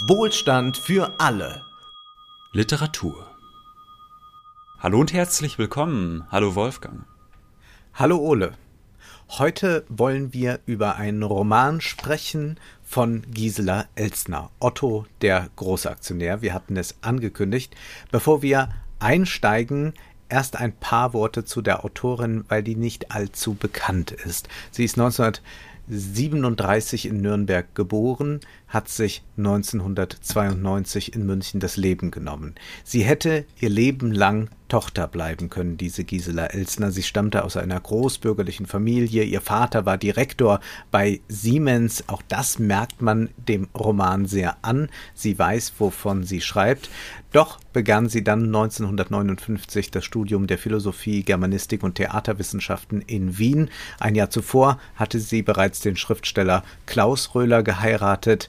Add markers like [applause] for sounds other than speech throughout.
Wohlstand für alle. Literatur. Hallo und herzlich willkommen. Hallo Wolfgang. Hallo Ole. Heute wollen wir über einen Roman sprechen von Gisela Elsner, Otto der Großaktionär. Wir hatten es angekündigt. Bevor wir einsteigen, erst ein paar Worte zu der Autorin, weil die nicht allzu bekannt ist. Sie ist 1937 in Nürnberg geboren, hat sich 1992 in München das Leben genommen. Sie hätte ihr Leben lang Tochter bleiben können, diese Gisela Elsner. Sie stammte aus einer großbürgerlichen Familie. Ihr Vater war Direktor bei Siemens. Auch das merkt man dem Roman sehr an. Sie weiß, wovon sie schreibt. Doch begann sie dann 1959 das Studium der Philosophie, Germanistik und Theaterwissenschaften in Wien. Ein Jahr zuvor hatte sie bereits den Schriftsteller Klaus Röhler geheiratet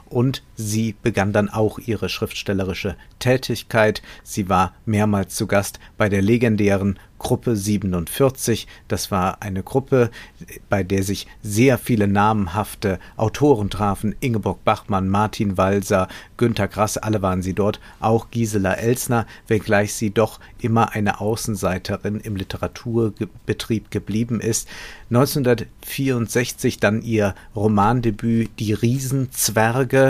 und sie begann dann auch ihre schriftstellerische Tätigkeit. Sie war mehrmals zu Gast bei der legendären Gruppe 47. Das war eine Gruppe, bei der sich sehr viele namenhafte Autoren trafen. Ingeborg Bachmann, Martin Walser, Günter Grass, alle waren sie dort. Auch Gisela Elsner, wenngleich sie doch immer eine Außenseiterin im Literaturbetrieb geblieben ist. 1964 dann ihr Romandebüt Die Riesenzwerge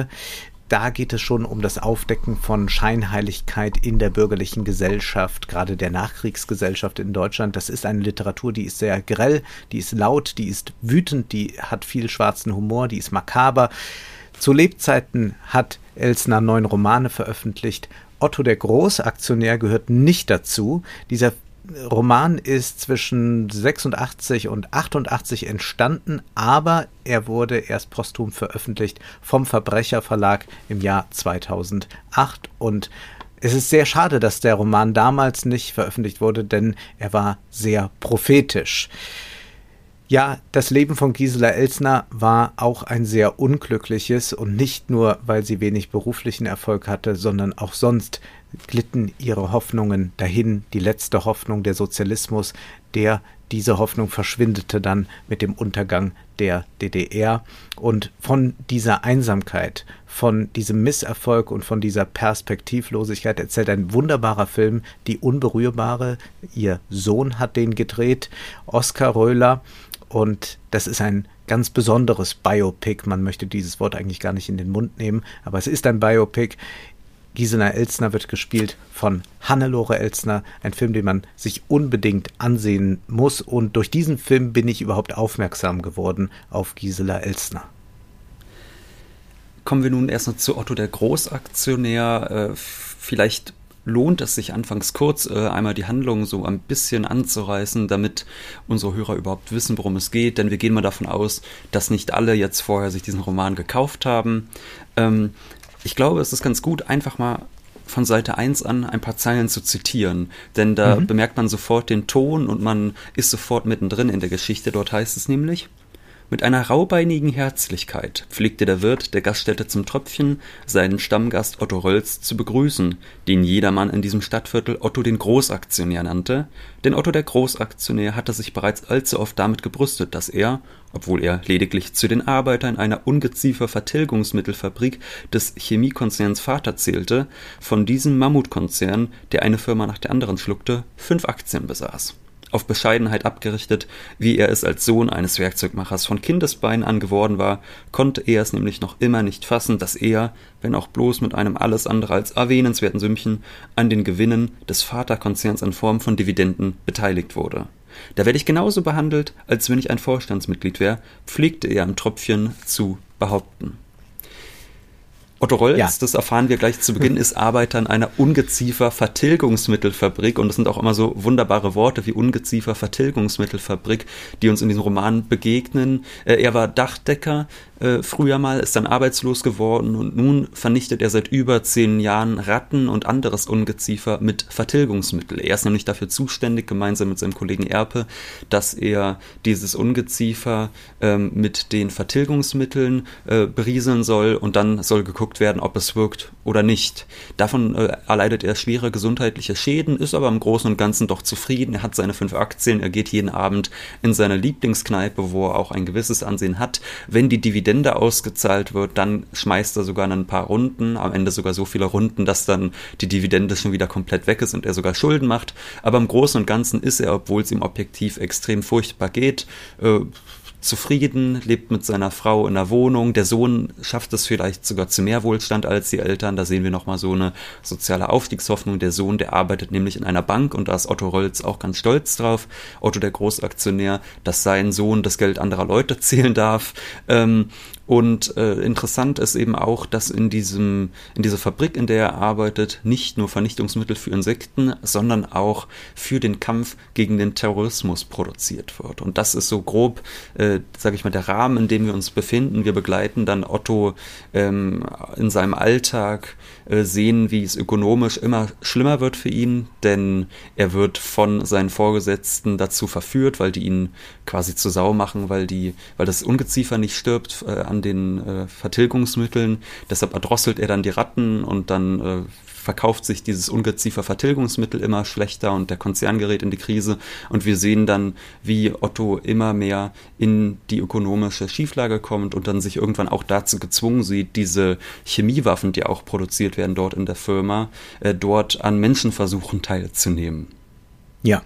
da geht es schon um das Aufdecken von Scheinheiligkeit in der bürgerlichen Gesellschaft, gerade der Nachkriegsgesellschaft in Deutschland. Das ist eine Literatur, die ist sehr grell, die ist laut, die ist wütend, die hat viel schwarzen Humor, die ist makaber. Zu Lebzeiten hat Elsner neun Romane veröffentlicht. Otto der Großaktionär gehört nicht dazu. Dieser Roman ist zwischen 86 und 88 entstanden, aber er wurde erst posthum veröffentlicht vom Verbrecherverlag im Jahr 2008 und es ist sehr schade, dass der Roman damals nicht veröffentlicht wurde, denn er war sehr prophetisch. Ja, das Leben von Gisela Elsner war auch ein sehr unglückliches und nicht nur, weil sie wenig beruflichen Erfolg hatte, sondern auch sonst glitten ihre Hoffnungen dahin, die letzte Hoffnung der Sozialismus, der diese Hoffnung verschwindete dann mit dem Untergang der DDR und von dieser Einsamkeit, von diesem Misserfolg und von dieser Perspektivlosigkeit erzählt ein wunderbarer Film, Die Unberührbare. Ihr Sohn hat den gedreht, Oskar Röhler und das ist ein ganz besonderes Biopic. Man möchte dieses Wort eigentlich gar nicht in den Mund nehmen, aber es ist ein Biopic. Gisela Elsner wird gespielt von Hannelore Elsner, ein Film, den man sich unbedingt ansehen muss. Und durch diesen Film bin ich überhaupt aufmerksam geworden auf Gisela Elsner. Kommen wir nun erst noch zu Otto der Großaktionär. Äh, vielleicht lohnt es sich anfangs kurz äh, einmal die Handlung so ein bisschen anzureißen, damit unsere Hörer überhaupt wissen, worum es geht. Denn wir gehen mal davon aus, dass nicht alle jetzt vorher sich diesen Roman gekauft haben. Ähm, ich glaube, es ist ganz gut, einfach mal von Seite 1 an ein paar Zeilen zu zitieren, denn da mhm. bemerkt man sofort den Ton und man ist sofort mittendrin in der Geschichte. Dort heißt es nämlich, mit einer raubeinigen Herzlichkeit pflegte der Wirt der Gaststätte zum Tröpfchen seinen Stammgast Otto Rölz zu begrüßen, den jedermann in diesem Stadtviertel Otto den Großaktionär nannte, denn Otto der Großaktionär hatte sich bereits allzu oft damit gebrüstet, dass er, obwohl er lediglich zu den Arbeitern einer Ungeziefer-Vertilgungsmittelfabrik des Chemiekonzerns Vater zählte, von diesem Mammutkonzern, der eine Firma nach der anderen schluckte, fünf Aktien besaß auf Bescheidenheit abgerichtet, wie er es als Sohn eines Werkzeugmachers von Kindesbeinen an geworden war, konnte er es nämlich noch immer nicht fassen, dass er, wenn auch bloß mit einem alles andere als erwähnenswerten Sümmchen, an den Gewinnen des Vaterkonzerns in Form von Dividenden beteiligt wurde. Da werde ich genauso behandelt, als wenn ich ein Vorstandsmitglied wäre, pflegte er am Tröpfchen zu behaupten. Otto Rolls, ja. das erfahren wir gleich zu Beginn, [laughs] ist Arbeiter in einer Ungeziefer-Vertilgungsmittelfabrik und das sind auch immer so wunderbare Worte wie Ungeziefer-Vertilgungsmittelfabrik, die uns in diesem Roman begegnen. Äh, er war Dachdecker äh, früher mal, ist dann arbeitslos geworden und nun vernichtet er seit über zehn Jahren Ratten und anderes Ungeziefer mit Vertilgungsmittel. Er ist nämlich dafür zuständig, gemeinsam mit seinem Kollegen Erpe, dass er dieses Ungeziefer ähm, mit den Vertilgungsmitteln äh, berieseln soll und dann soll geguckt geguckt werden, ob es wirkt oder nicht. Davon äh, erleidet er schwere gesundheitliche Schäden, ist aber im Großen und Ganzen doch zufrieden. Er hat seine fünf Aktien, er geht jeden Abend in seine Lieblingskneipe, wo er auch ein gewisses Ansehen hat. Wenn die Dividende ausgezahlt wird, dann schmeißt er sogar ein paar Runden, am Ende sogar so viele Runden, dass dann die Dividende schon wieder komplett weg ist und er sogar Schulden macht. Aber im Großen und Ganzen ist er, obwohl es ihm objektiv extrem furchtbar geht, äh, zufrieden, lebt mit seiner Frau in der Wohnung. Der Sohn schafft es vielleicht sogar zu mehr Wohlstand als die Eltern. Da sehen wir nochmal so eine soziale Aufstiegshoffnung. Der Sohn, der arbeitet nämlich in einer Bank und da ist Otto Rolz auch ganz stolz drauf. Otto, der Großaktionär, dass sein Sohn das Geld anderer Leute [laughs] zählen darf. Ähm, und äh, interessant ist eben auch, dass in diesem, in dieser Fabrik, in der er arbeitet, nicht nur Vernichtungsmittel für Insekten, sondern auch für den Kampf gegen den Terrorismus produziert wird. Und das ist so grob, äh, sage ich mal, der Rahmen, in dem wir uns befinden. Wir begleiten dann Otto ähm, in seinem Alltag, äh, sehen, wie es ökonomisch immer schlimmer wird für ihn, denn er wird von seinen Vorgesetzten dazu verführt, weil die ihn quasi zur Sau machen, weil die, weil das Ungeziefer nicht stirbt äh, an den äh, Vertilgungsmitteln. Deshalb erdrosselt er dann die Ratten und dann äh, verkauft sich dieses Ungeziefer-Vertilgungsmittel immer schlechter und der Konzern gerät in die Krise. Und wir sehen dann, wie Otto immer mehr in die ökonomische Schieflage kommt und dann sich irgendwann auch dazu gezwungen sieht, diese Chemiewaffen, die auch produziert werden dort in der Firma, äh, dort an Menschenversuchen teilzunehmen. Ja.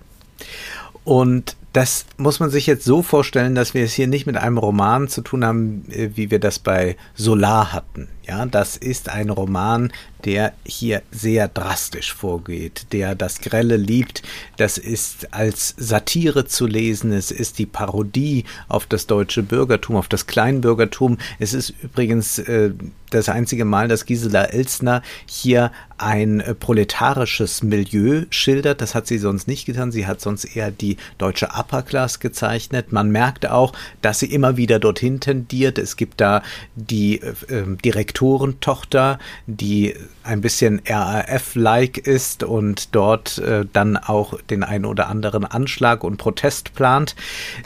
Und das muss man sich jetzt so vorstellen, dass wir es hier nicht mit einem Roman zu tun haben, äh, wie wir das bei Solar hatten. Ja, das ist ein Roman, der hier sehr drastisch vorgeht, der das Grelle liebt. Das ist als Satire zu lesen. Es ist die Parodie auf das deutsche Bürgertum, auf das Kleinbürgertum. Es ist übrigens äh, das einzige Mal, dass Gisela Elsner hier ein äh, proletarisches Milieu schildert. Das hat sie sonst nicht getan. Sie hat sonst eher die deutsche Upper Class gezeichnet. Man merkt auch, dass sie immer wieder dorthin tendiert. Es gibt da die äh, ähm, Direktorentochter, die ein bisschen RAF-like ist und dort äh, dann auch den einen oder anderen Anschlag und Protest plant.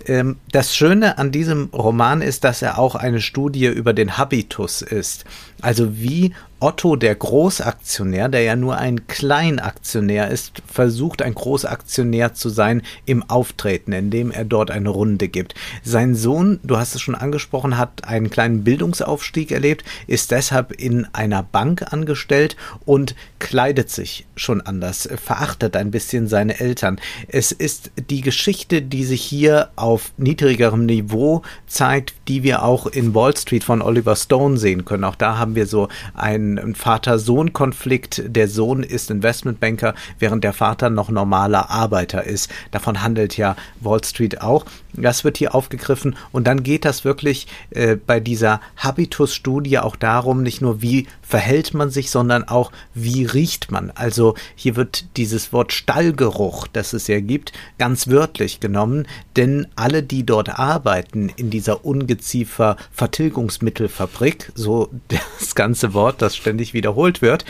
Ähm, das Schöne an diesem Roman ist, dass er auch eine Studie über den Habitus ist. Also wie Otto, der Großaktionär, der ja nur ein Kleinaktionär ist, versucht ein Großaktionär zu sein im Auftreten, indem er dort eine Runde gibt. Sein Sohn, du hast es schon angesprochen, hat einen kleinen Bildungsaufstieg erlebt, ist deshalb in einer Bank angestellt und kleidet sich schon anders, verachtet ein bisschen seine Eltern. Es ist die Geschichte, die sich hier auf niedrigerem Niveau zeigt, die wir auch in Wall Street von Oliver Stone sehen können. Auch da haben wir so ein ein Vater-Sohn-Konflikt. Der Sohn ist Investmentbanker, während der Vater noch normaler Arbeiter ist. Davon handelt ja Wall Street auch. Das wird hier aufgegriffen und dann geht das wirklich äh, bei dieser Habitus-Studie auch darum, nicht nur wie verhält man sich, sondern auch wie riecht man. Also hier wird dieses Wort Stallgeruch, das es ja gibt, ganz wörtlich genommen, denn alle, die dort arbeiten in dieser Ungeziefer-Vertilgungsmittelfabrik, so [laughs] das ganze Wort, das ständig wiederholt wird,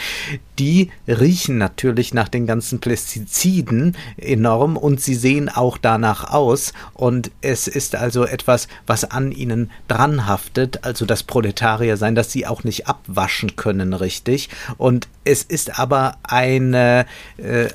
die riechen natürlich nach den ganzen Pestiziden enorm und sie sehen auch danach aus und es ist also etwas, was an ihnen dranhaftet, also das Proletarier sein, dass sie auch nicht abwaschen können richtig und es ist aber eine äh,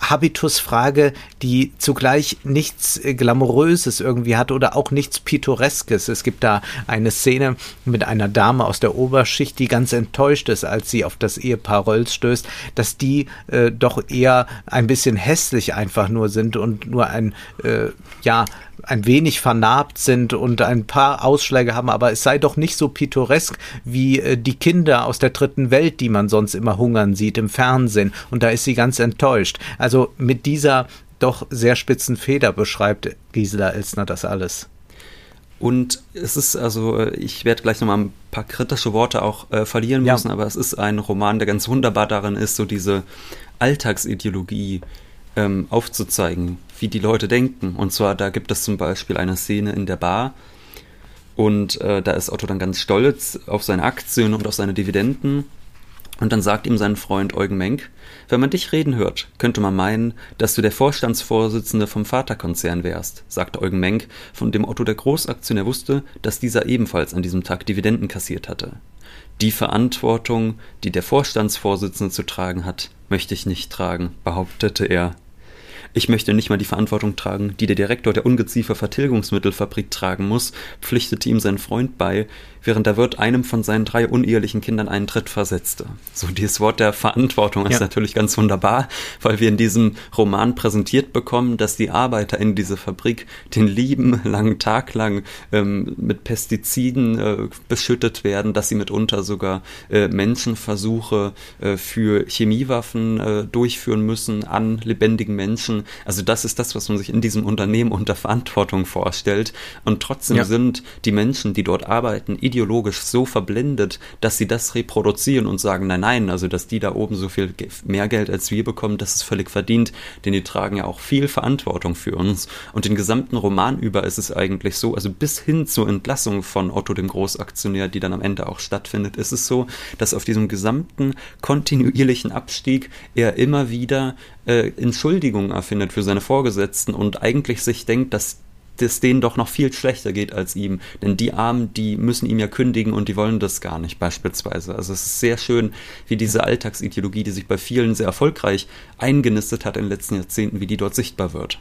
Habitusfrage, die zugleich nichts Glamouröses irgendwie hat oder auch nichts Pittoreskes. Es gibt da eine Szene mit einer Dame aus der Oberschicht, die ganz enttäuscht ist, als sie auf das Ehepaar Rölls stößt, dass die äh, doch eher ein bisschen hässlich einfach nur sind und nur ein, äh, ja, ein wenig vernarbt sind und ein paar Ausschläge haben, aber es sei doch nicht so pittoresk wie äh, die Kinder aus der dritten Welt, die man sonst immer hungern sieht im Fernsehen. Und da ist sie ganz enttäuscht. Also mit dieser doch sehr spitzen Feder beschreibt Gisela Elsner das alles. Und es ist also, äh, ich werde gleich nochmal ein paar kritische Worte auch äh, verlieren müssen, ja. aber es ist ein Roman, der ganz wunderbar darin ist, so diese Alltagsideologie ähm, aufzuzeigen, wie die Leute denken. Und zwar, da gibt es zum Beispiel eine Szene in der Bar und äh, da ist Otto dann ganz stolz auf seine Aktien und auf seine Dividenden. Und dann sagt ihm sein Freund Eugen Menk, wenn man dich reden hört, könnte man meinen, dass du der Vorstandsvorsitzende vom Vaterkonzern wärst, sagte Eugen Menk, von dem Otto der Großaktionär wusste, dass dieser ebenfalls an diesem Tag Dividenden kassiert hatte. Die Verantwortung, die der Vorstandsvorsitzende zu tragen hat, möchte ich nicht tragen, behauptete er. Ich möchte nicht mal die Verantwortung tragen, die der Direktor der Ungeziefer-Vertilgungsmittelfabrik tragen muss, pflichtete ihm sein Freund bei, während der Wirt einem von seinen drei unehelichen Kindern einen Tritt versetzte. So dieses Wort der Verantwortung ist ja. natürlich ganz wunderbar, weil wir in diesem Roman präsentiert bekommen, dass die Arbeiter in dieser Fabrik den lieben langen Tag lang ähm, mit Pestiziden äh, beschüttet werden, dass sie mitunter sogar äh, Menschenversuche äh, für Chemiewaffen äh, durchführen müssen an lebendigen Menschen. Also das ist das, was man sich in diesem Unternehmen unter Verantwortung vorstellt. Und trotzdem ja. sind die Menschen, die dort arbeiten, ideologisch so verblendet, dass sie das reproduzieren und sagen, nein, nein, also dass die da oben so viel mehr Geld als wir bekommen, das ist völlig verdient, denn die tragen ja auch viel Verantwortung für uns. Und den gesamten Roman über ist es eigentlich so, also bis hin zur Entlassung von Otto dem Großaktionär, die dann am Ende auch stattfindet, ist es so, dass auf diesem gesamten kontinuierlichen Abstieg er immer wieder äh, Entschuldigungen erfindet für seine Vorgesetzten und eigentlich sich denkt, dass es denen doch noch viel schlechter geht als ihm. Denn die Armen, die müssen ihm ja kündigen und die wollen das gar nicht beispielsweise. Also es ist sehr schön, wie diese Alltagsideologie, die sich bei vielen sehr erfolgreich eingenistet hat in den letzten Jahrzehnten, wie die dort sichtbar wird.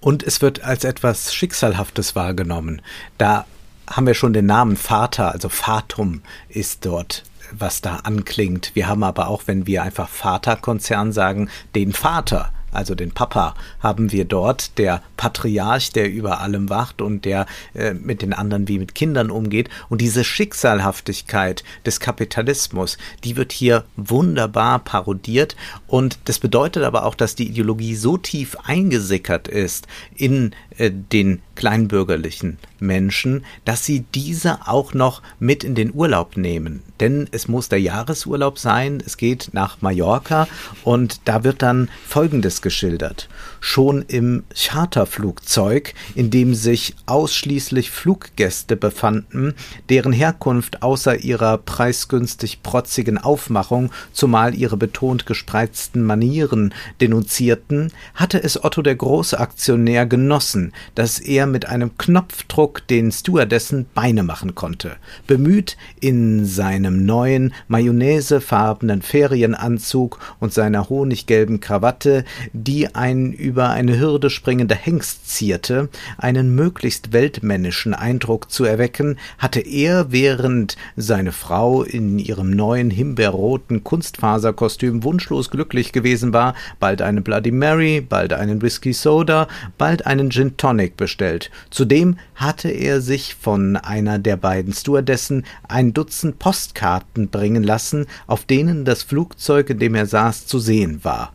Und es wird als etwas Schicksalhaftes wahrgenommen. Da haben wir schon den Namen Vater, also Fatum ist dort was da anklingt. Wir haben aber auch, wenn wir einfach Vaterkonzern sagen, den Vater also den Papa, haben wir dort, der Patriarch, der über allem wacht und der äh, mit den anderen wie mit Kindern umgeht. Und diese Schicksalhaftigkeit des Kapitalismus, die wird hier wunderbar parodiert. Und das bedeutet aber auch, dass die Ideologie so tief eingesickert ist in äh, den kleinbürgerlichen Menschen, dass sie diese auch noch mit in den Urlaub nehmen. Denn es muss der Jahresurlaub sein, es geht nach Mallorca und da wird dann Folgendes geschildert. Schon im Charterflugzeug, in dem sich ausschließlich Fluggäste befanden, deren Herkunft außer ihrer preisgünstig protzigen Aufmachung, zumal ihre betont gespreizten Manieren denunzierten, hatte es Otto der Großaktionär genossen, dass er mit einem Knopfdruck den Stewardessen Beine machen konnte. Bemüht in seinem neuen mayonnaisefarbenen Ferienanzug und seiner honiggelben Krawatte, die ein über eine Hürde springender Hengst zierte, einen möglichst weltmännischen Eindruck zu erwecken, hatte er, während seine Frau in ihrem neuen himbeerroten Kunstfaserkostüm wunschlos glücklich gewesen war, bald eine Bloody Mary, bald einen Whisky Soda, bald einen Gin Tonic bestellt. Zudem hatte er sich von einer der beiden Stewardessen ein Dutzend Postkarten bringen lassen, auf denen das Flugzeug, in dem er saß, zu sehen war.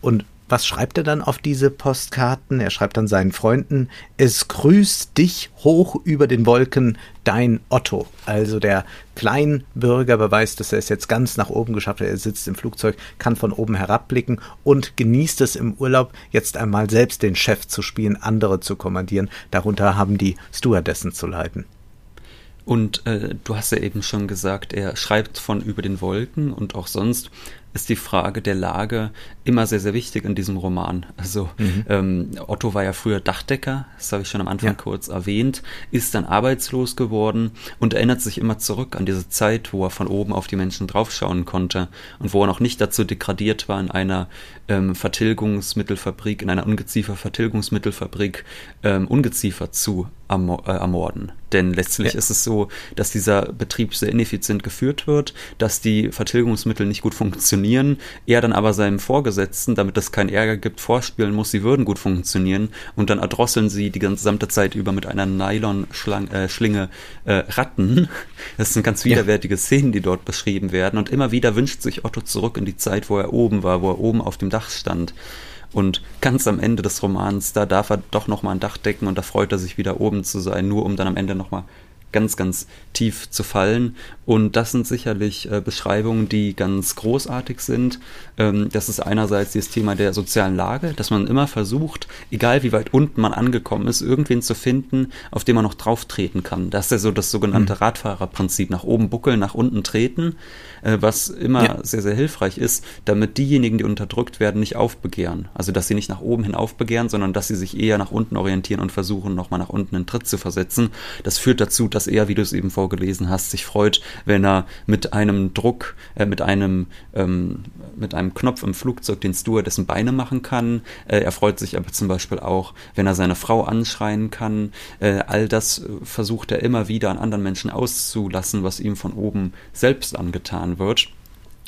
Und was schreibt er dann auf diese Postkarten? Er schreibt dann seinen Freunden, es grüßt dich hoch über den Wolken, dein Otto. Also der Kleinbürger beweist, dass er es jetzt ganz nach oben geschafft hat. Er sitzt im Flugzeug, kann von oben herabblicken und genießt es im Urlaub, jetzt einmal selbst den Chef zu spielen, andere zu kommandieren. Darunter haben die Stewardessen zu leiden. Und äh, du hast ja eben schon gesagt, er schreibt von über den Wolken und auch sonst ist die Frage der Lage immer sehr, sehr wichtig in diesem Roman. Also mhm. ähm, Otto war ja früher Dachdecker, das habe ich schon am Anfang ja. kurz erwähnt, ist dann arbeitslos geworden und erinnert sich immer zurück an diese Zeit, wo er von oben auf die Menschen draufschauen konnte und wo er noch nicht dazu degradiert war, in einer ähm, Vertilgungsmittelfabrik, in einer Ungeziefer-Vertilgungsmittelfabrik ähm, Ungeziefer zu ermor äh, ermorden. Denn letztlich ja. ist es so, dass dieser Betrieb sehr ineffizient geführt wird, dass die Vertilgungsmittel nicht gut funktionieren, er dann aber seinem Vorgesetzten, damit es keinen Ärger gibt, vorspielen muss, sie würden gut funktionieren und dann erdrosseln sie die gesamte Zeit über mit einer Nylon-Schlinge äh, äh, Ratten. Das sind ganz widerwärtige ja. Szenen, die dort beschrieben werden und immer wieder wünscht sich Otto zurück in die Zeit, wo er oben war, wo er oben auf dem Dach stand. Und ganz am Ende des Romans, da darf er doch nochmal ein Dach decken und da freut er sich wieder oben zu sein, nur um dann am Ende nochmal ganz, ganz tief zu fallen. Und das sind sicherlich äh, Beschreibungen, die ganz großartig sind. Ähm, das ist einerseits das Thema der sozialen Lage, dass man immer versucht, egal wie weit unten man angekommen ist, irgendwen zu finden, auf den man noch drauf treten kann. Das ist ja so das sogenannte mhm. Radfahrerprinzip. Nach oben buckeln, nach unten treten, äh, was immer ja. sehr, sehr hilfreich ist, damit diejenigen, die unterdrückt werden, nicht aufbegehren. Also, dass sie nicht nach oben hin aufbegehren, sondern dass sie sich eher nach unten orientieren und versuchen, nochmal nach unten einen Tritt zu versetzen. Das führt dazu, dass er, wie du es eben vorgelesen hast, sich freut, wenn er mit einem Druck, äh, mit einem, ähm, mit einem Knopf im Flugzeug den Steward dessen Beine machen kann. Äh, er freut sich aber zum Beispiel auch, wenn er seine Frau anschreien kann. Äh, all das äh, versucht er immer wieder an anderen Menschen auszulassen, was ihm von oben selbst angetan wird.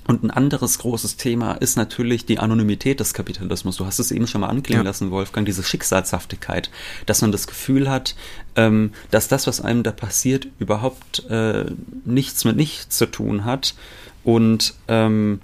Und ein anderes großes Thema ist natürlich die Anonymität des Kapitalismus. Du hast es eben schon mal anklingen ja. lassen, Wolfgang, diese Schicksalshaftigkeit, dass man das Gefühl hat, ähm, dass das, was einem da passiert, überhaupt äh, nichts mit nichts zu tun hat. Und ähm,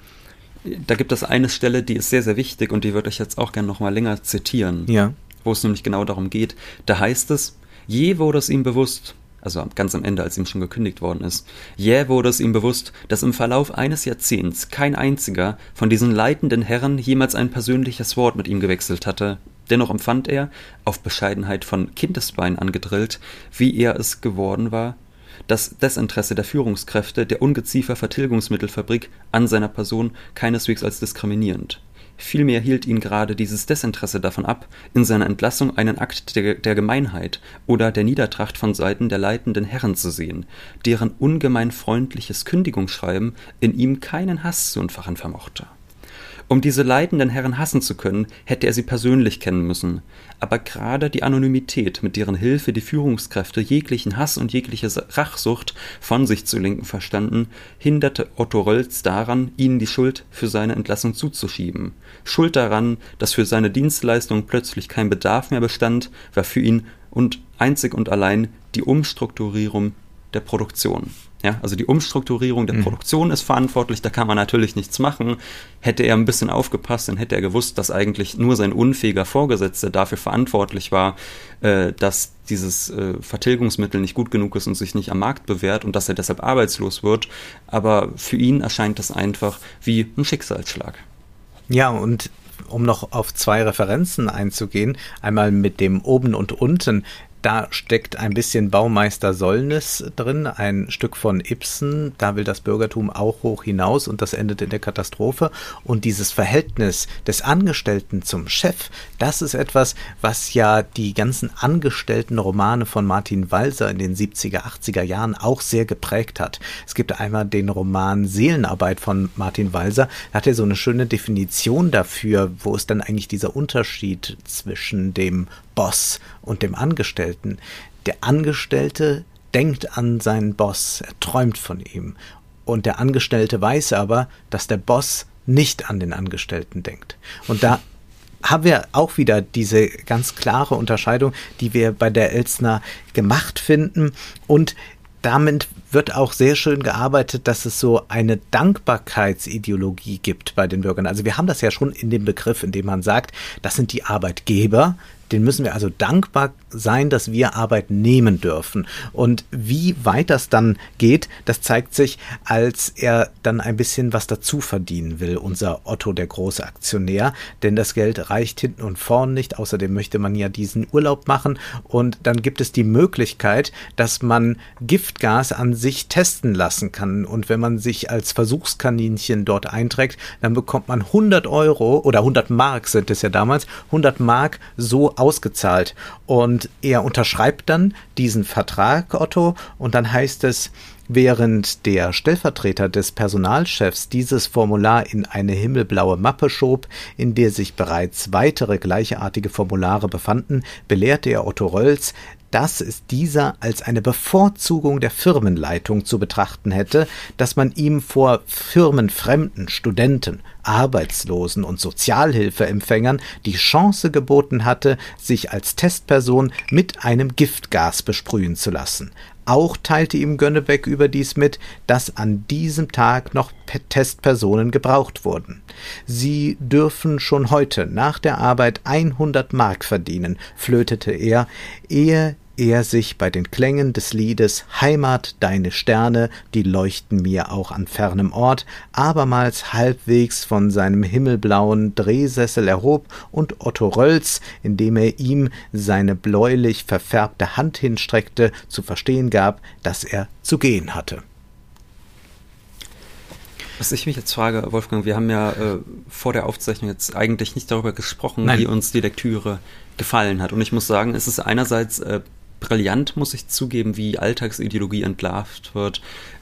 da gibt es eine Stelle, die ist sehr, sehr wichtig und die würde ich jetzt auch gerne noch mal länger zitieren. Ja. Wo es nämlich genau darum geht. Da heißt es, je wurde es ihm bewusst, also ganz am Ende, als ihm schon gekündigt worden ist. Jäh wurde es ihm bewusst, dass im Verlauf eines Jahrzehnts kein einziger von diesen leitenden Herren jemals ein persönliches Wort mit ihm gewechselt hatte. Dennoch empfand er, auf Bescheidenheit von Kindesbein angedrillt, wie er es geworden war, das Desinteresse der Führungskräfte der Ungeziefer Vertilgungsmittelfabrik an seiner Person keineswegs als diskriminierend. Vielmehr hielt ihn gerade dieses Desinteresse davon ab, in seiner Entlassung einen Akt der, der Gemeinheit oder der Niedertracht von Seiten der leitenden Herren zu sehen, deren ungemein freundliches Kündigungsschreiben in ihm keinen Hass zu entfachen vermochte um diese leitenden Herren hassen zu können, hätte er sie persönlich kennen müssen. Aber gerade die Anonymität, mit deren Hilfe die Führungskräfte jeglichen Hass und jegliche Rachsucht von sich zu lenken verstanden, hinderte Otto Rölz daran, ihnen die Schuld für seine Entlassung zuzuschieben. Schuld daran, dass für seine Dienstleistung plötzlich kein Bedarf mehr bestand, war für ihn und einzig und allein die Umstrukturierung der Produktion. Ja, also die Umstrukturierung der mhm. Produktion ist verantwortlich, da kann man natürlich nichts machen. Hätte er ein bisschen aufgepasst, dann hätte er gewusst, dass eigentlich nur sein unfähiger Vorgesetzter dafür verantwortlich war, äh, dass dieses äh, Vertilgungsmittel nicht gut genug ist und sich nicht am Markt bewährt und dass er deshalb arbeitslos wird. Aber für ihn erscheint das einfach wie ein Schicksalsschlag. Ja, und um noch auf zwei Referenzen einzugehen, einmal mit dem oben und unten, da steckt ein bisschen Baumeister Sollnis drin, ein Stück von Ibsen. Da will das Bürgertum auch hoch hinaus und das endet in der Katastrophe. Und dieses Verhältnis des Angestellten zum Chef, das ist etwas, was ja die ganzen angestellten Romane von Martin Walser in den 70er, 80er Jahren auch sehr geprägt hat. Es gibt einmal den Roman Seelenarbeit von Martin Walser. Da hat er so eine schöne Definition dafür, wo ist dann eigentlich dieser Unterschied zwischen dem Boss und dem Angestellten. Der Angestellte denkt an seinen Boss, er träumt von ihm. Und der Angestellte weiß aber, dass der Boss nicht an den Angestellten denkt. Und da haben wir auch wieder diese ganz klare Unterscheidung, die wir bei der Elsner gemacht finden. Und damit wird auch sehr schön gearbeitet, dass es so eine Dankbarkeitsideologie gibt bei den Bürgern. Also wir haben das ja schon in dem Begriff, in dem man sagt, das sind die Arbeitgeber, den müssen wir also dankbar sein, dass wir Arbeit nehmen dürfen. Und wie weit das dann geht, das zeigt sich, als er dann ein bisschen was dazu verdienen will, unser Otto, der große Aktionär. Denn das Geld reicht hinten und vorn nicht. Außerdem möchte man ja diesen Urlaub machen. Und dann gibt es die Möglichkeit, dass man Giftgas an sich testen lassen kann. Und wenn man sich als Versuchskaninchen dort einträgt, dann bekommt man 100 Euro oder 100 Mark sind es ja damals, 100 Mark so ausgezahlt. Und er unterschreibt dann diesen Vertrag, Otto, und dann heißt es, Während der Stellvertreter des Personalchefs dieses Formular in eine himmelblaue Mappe schob, in der sich bereits weitere gleichartige Formulare befanden, belehrte er Otto Rölls, dass es dieser als eine Bevorzugung der Firmenleitung zu betrachten hätte, dass man ihm vor firmenfremden Studenten, Arbeitslosen und Sozialhilfeempfängern die Chance geboten hatte, sich als Testperson mit einem Giftgas besprühen zu lassen. Auch teilte ihm Gönnebeck überdies mit, dass an diesem Tag noch Testpersonen gebraucht wurden. Sie dürfen schon heute nach der Arbeit 100 Mark verdienen, flötete er, ehe er sich bei den Klängen des Liedes Heimat, deine Sterne, die leuchten mir auch an fernem Ort, abermals halbwegs von seinem himmelblauen Drehsessel erhob und Otto Rölz, indem er ihm seine bläulich verfärbte Hand hinstreckte, zu verstehen gab, dass er zu gehen hatte. Was ich mich jetzt frage, Wolfgang, wir haben ja äh, vor der Aufzeichnung jetzt eigentlich nicht darüber gesprochen, Nein. wie uns die Lektüre gefallen hat. Und ich muss sagen, es ist einerseits äh, brillant, muss ich zugeben, wie Alltagsideologie entlarvt wird.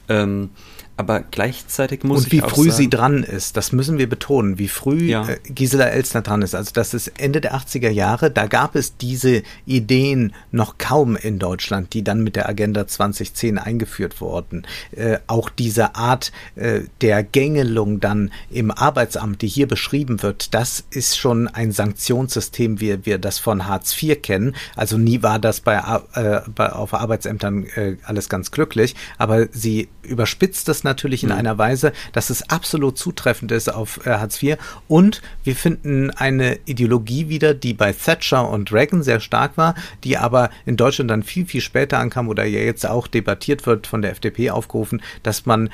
Ähm, aber gleichzeitig muss Und wie früh sagen, sie dran ist, das müssen wir betonen, wie früh ja. Äh, Gisela Elstner dran ist. Also das ist Ende der 80er Jahre, da gab es diese Ideen noch kaum in Deutschland, die dann mit der Agenda 2010 eingeführt wurden. Äh, auch diese Art äh, der Gängelung dann im Arbeitsamt, die hier beschrieben wird, das ist schon ein Sanktionssystem, wie wir das von Hartz IV kennen. Also nie war das bei, äh, bei auf Arbeitsämtern äh, alles ganz glücklich, aber sie überspitzt das natürlich in mhm. einer Weise, dass es absolut zutreffend ist auf äh, Hartz IV. Und wir finden eine Ideologie wieder, die bei Thatcher und Reagan sehr stark war, die aber in Deutschland dann viel, viel später ankam oder ja jetzt auch debattiert wird von der FDP aufgerufen, dass man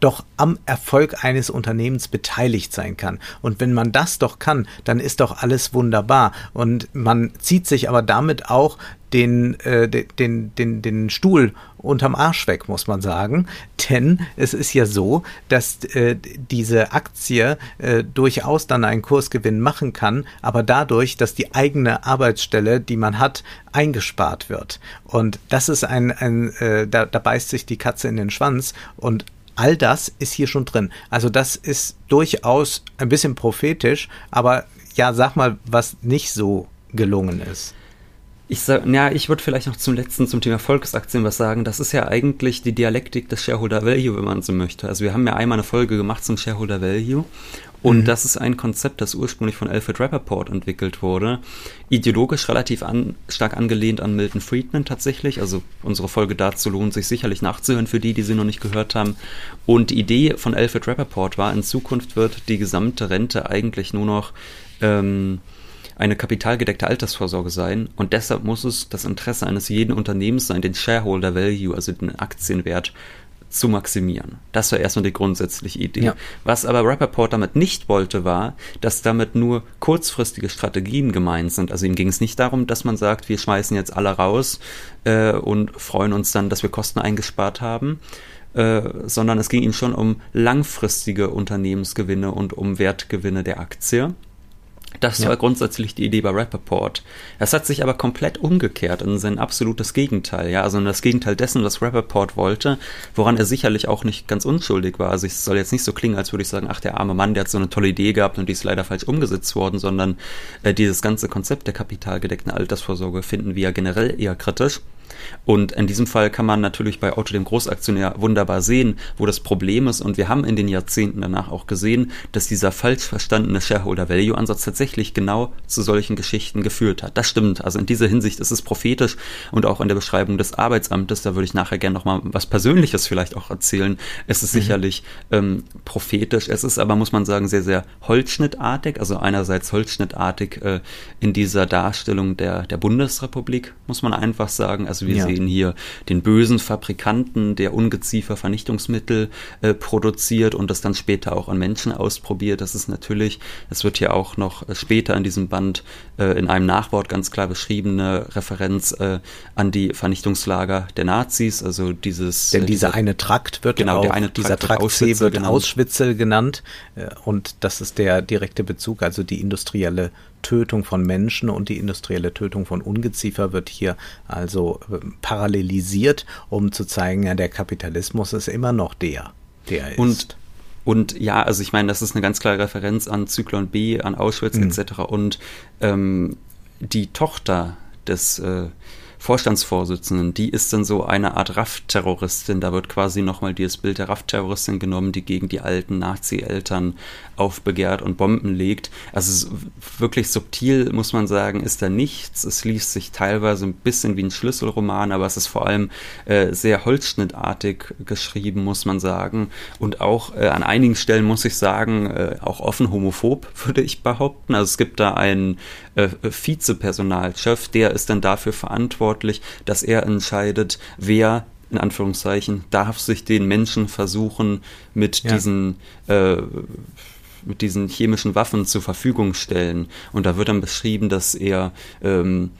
doch am Erfolg eines Unternehmens beteiligt sein kann. Und wenn man das doch kann, dann ist doch alles wunderbar. Und man zieht sich aber damit auch den, äh, den, den, den Stuhl unterm Arsch weg, muss man sagen. Denn es ist ja so, dass äh, diese Aktie äh, durchaus dann einen Kursgewinn machen kann, aber dadurch, dass die eigene Arbeitsstelle, die man hat, eingespart wird. Und das ist ein, ein äh, da, da beißt sich die Katze in den Schwanz und all das ist hier schon drin. Also das ist durchaus ein bisschen prophetisch, aber ja, sag mal, was nicht so gelungen ist. Ich sag, ja, ich würde vielleicht noch zum letzten, zum Thema Volksaktien was sagen. Das ist ja eigentlich die Dialektik des Shareholder Value, wenn man so möchte. Also wir haben ja einmal eine Folge gemacht zum Shareholder Value und mhm. das ist ein Konzept, das ursprünglich von Alfred Rappaport entwickelt wurde. Ideologisch relativ an, stark angelehnt an Milton Friedman tatsächlich. Also unsere Folge dazu lohnt sich sicherlich nachzuhören für die, die sie noch nicht gehört haben. Und die Idee von Alfred Rappaport war, in Zukunft wird die gesamte Rente eigentlich nur noch ähm, eine kapitalgedeckte Altersvorsorge sein und deshalb muss es das Interesse eines jeden Unternehmens sein, den Shareholder Value, also den Aktienwert zu maximieren. Das war erstmal die grundsätzliche Idee. Ja. Was aber Rappaport damit nicht wollte, war, dass damit nur kurzfristige Strategien gemeint sind. Also ihm ging es nicht darum, dass man sagt, wir schmeißen jetzt alle raus äh, und freuen uns dann, dass wir Kosten eingespart haben, äh, sondern es ging ihm schon um langfristige Unternehmensgewinne und um Wertgewinne der Aktie. Das ja. war grundsätzlich die Idee bei Rappaport. Das hat sich aber komplett umgekehrt in sein absolutes Gegenteil, ja, also in das Gegenteil dessen, was Rappaport wollte, woran er sicherlich auch nicht ganz unschuldig war. Also es soll jetzt nicht so klingen, als würde ich sagen, ach, der arme Mann, der hat so eine tolle Idee gehabt und die ist leider falsch umgesetzt worden, sondern äh, dieses ganze Konzept der kapitalgedeckten Altersvorsorge finden wir generell eher kritisch. Und in diesem Fall kann man natürlich bei Otto dem Großaktionär wunderbar sehen, wo das Problem ist. Und wir haben in den Jahrzehnten danach auch gesehen, dass dieser falsch verstandene Shareholder Value Ansatz tatsächlich genau zu solchen Geschichten geführt hat. Das stimmt. Also in dieser Hinsicht ist es prophetisch und auch in der Beschreibung des Arbeitsamtes, da würde ich nachher gerne nochmal was Persönliches vielleicht auch erzählen. Es ist mhm. sicherlich ähm, prophetisch. Es ist aber, muss man sagen, sehr, sehr holzschnittartig. Also einerseits holzschnittartig äh, in dieser Darstellung der, der Bundesrepublik, muss man einfach sagen. Also wir ja. sehen hier den bösen Fabrikanten, der Ungeziefer-Vernichtungsmittel äh, produziert und das dann später auch an Menschen ausprobiert. Das ist natürlich, es wird hier auch noch äh, später in diesem Band äh, in einem Nachwort ganz klar beschriebene Referenz äh, an die Vernichtungslager der Nazis, also dieses. Denn äh, dieser eine Trakt wird genau, auch, der eine dieser Trakt C wird genannt. Auschwitzel genannt äh, und das ist der direkte Bezug, also die industrielle Tötung von Menschen und die industrielle Tötung von Ungeziefer wird hier also äh, parallelisiert, um zu zeigen, ja, der Kapitalismus ist immer noch der, der und ist. Und ja, also ich meine, das ist eine ganz klare Referenz an Zyklon B, an Auschwitz mhm. etc. Und ähm, die Tochter des äh, Vorstandsvorsitzenden, die ist dann so eine Art RAF-Terroristin. Da wird quasi nochmal dieses Bild der RAF-Terroristin genommen, die gegen die alten Nazi-Eltern aufbegehrt und Bomben legt. Also wirklich subtil, muss man sagen, ist da nichts. Es liest sich teilweise ein bisschen wie ein Schlüsselroman, aber es ist vor allem äh, sehr holzschnittartig geschrieben, muss man sagen. Und auch äh, an einigen Stellen, muss ich sagen, äh, auch offen homophob, [laughs] würde ich behaupten. Also es gibt da einen äh, Vizepersonalchef, der ist dann dafür verantwortlich, dass er entscheidet, wer in Anführungszeichen darf sich den Menschen versuchen mit ja. diesen äh, mit diesen chemischen Waffen zur Verfügung stellen. Und da wird dann beschrieben, dass er ähm,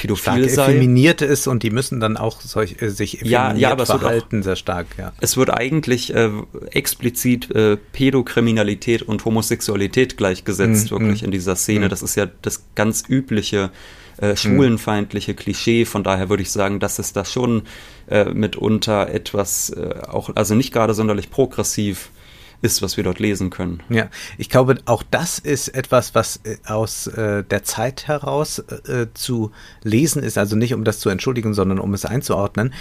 pädophil stark sei. effeminiert ist und die müssen dann auch solch, äh, sich ja, ja, aber verhalten, auch, sehr stark. Ja. Es wird eigentlich äh, explizit äh, Pädokriminalität und Homosexualität gleichgesetzt, mm, wirklich mm, in dieser Szene. Mm. Das ist ja das ganz übliche äh, schwulenfeindliche Klischee. Von daher würde ich sagen, dass es da schon äh, mitunter etwas äh, auch, also nicht gerade sonderlich progressiv ist, was wir dort lesen können. Ja, ich glaube, auch das ist etwas, was äh, aus äh, der Zeit heraus äh, zu lesen ist, also nicht um das zu entschuldigen, sondern um es einzuordnen.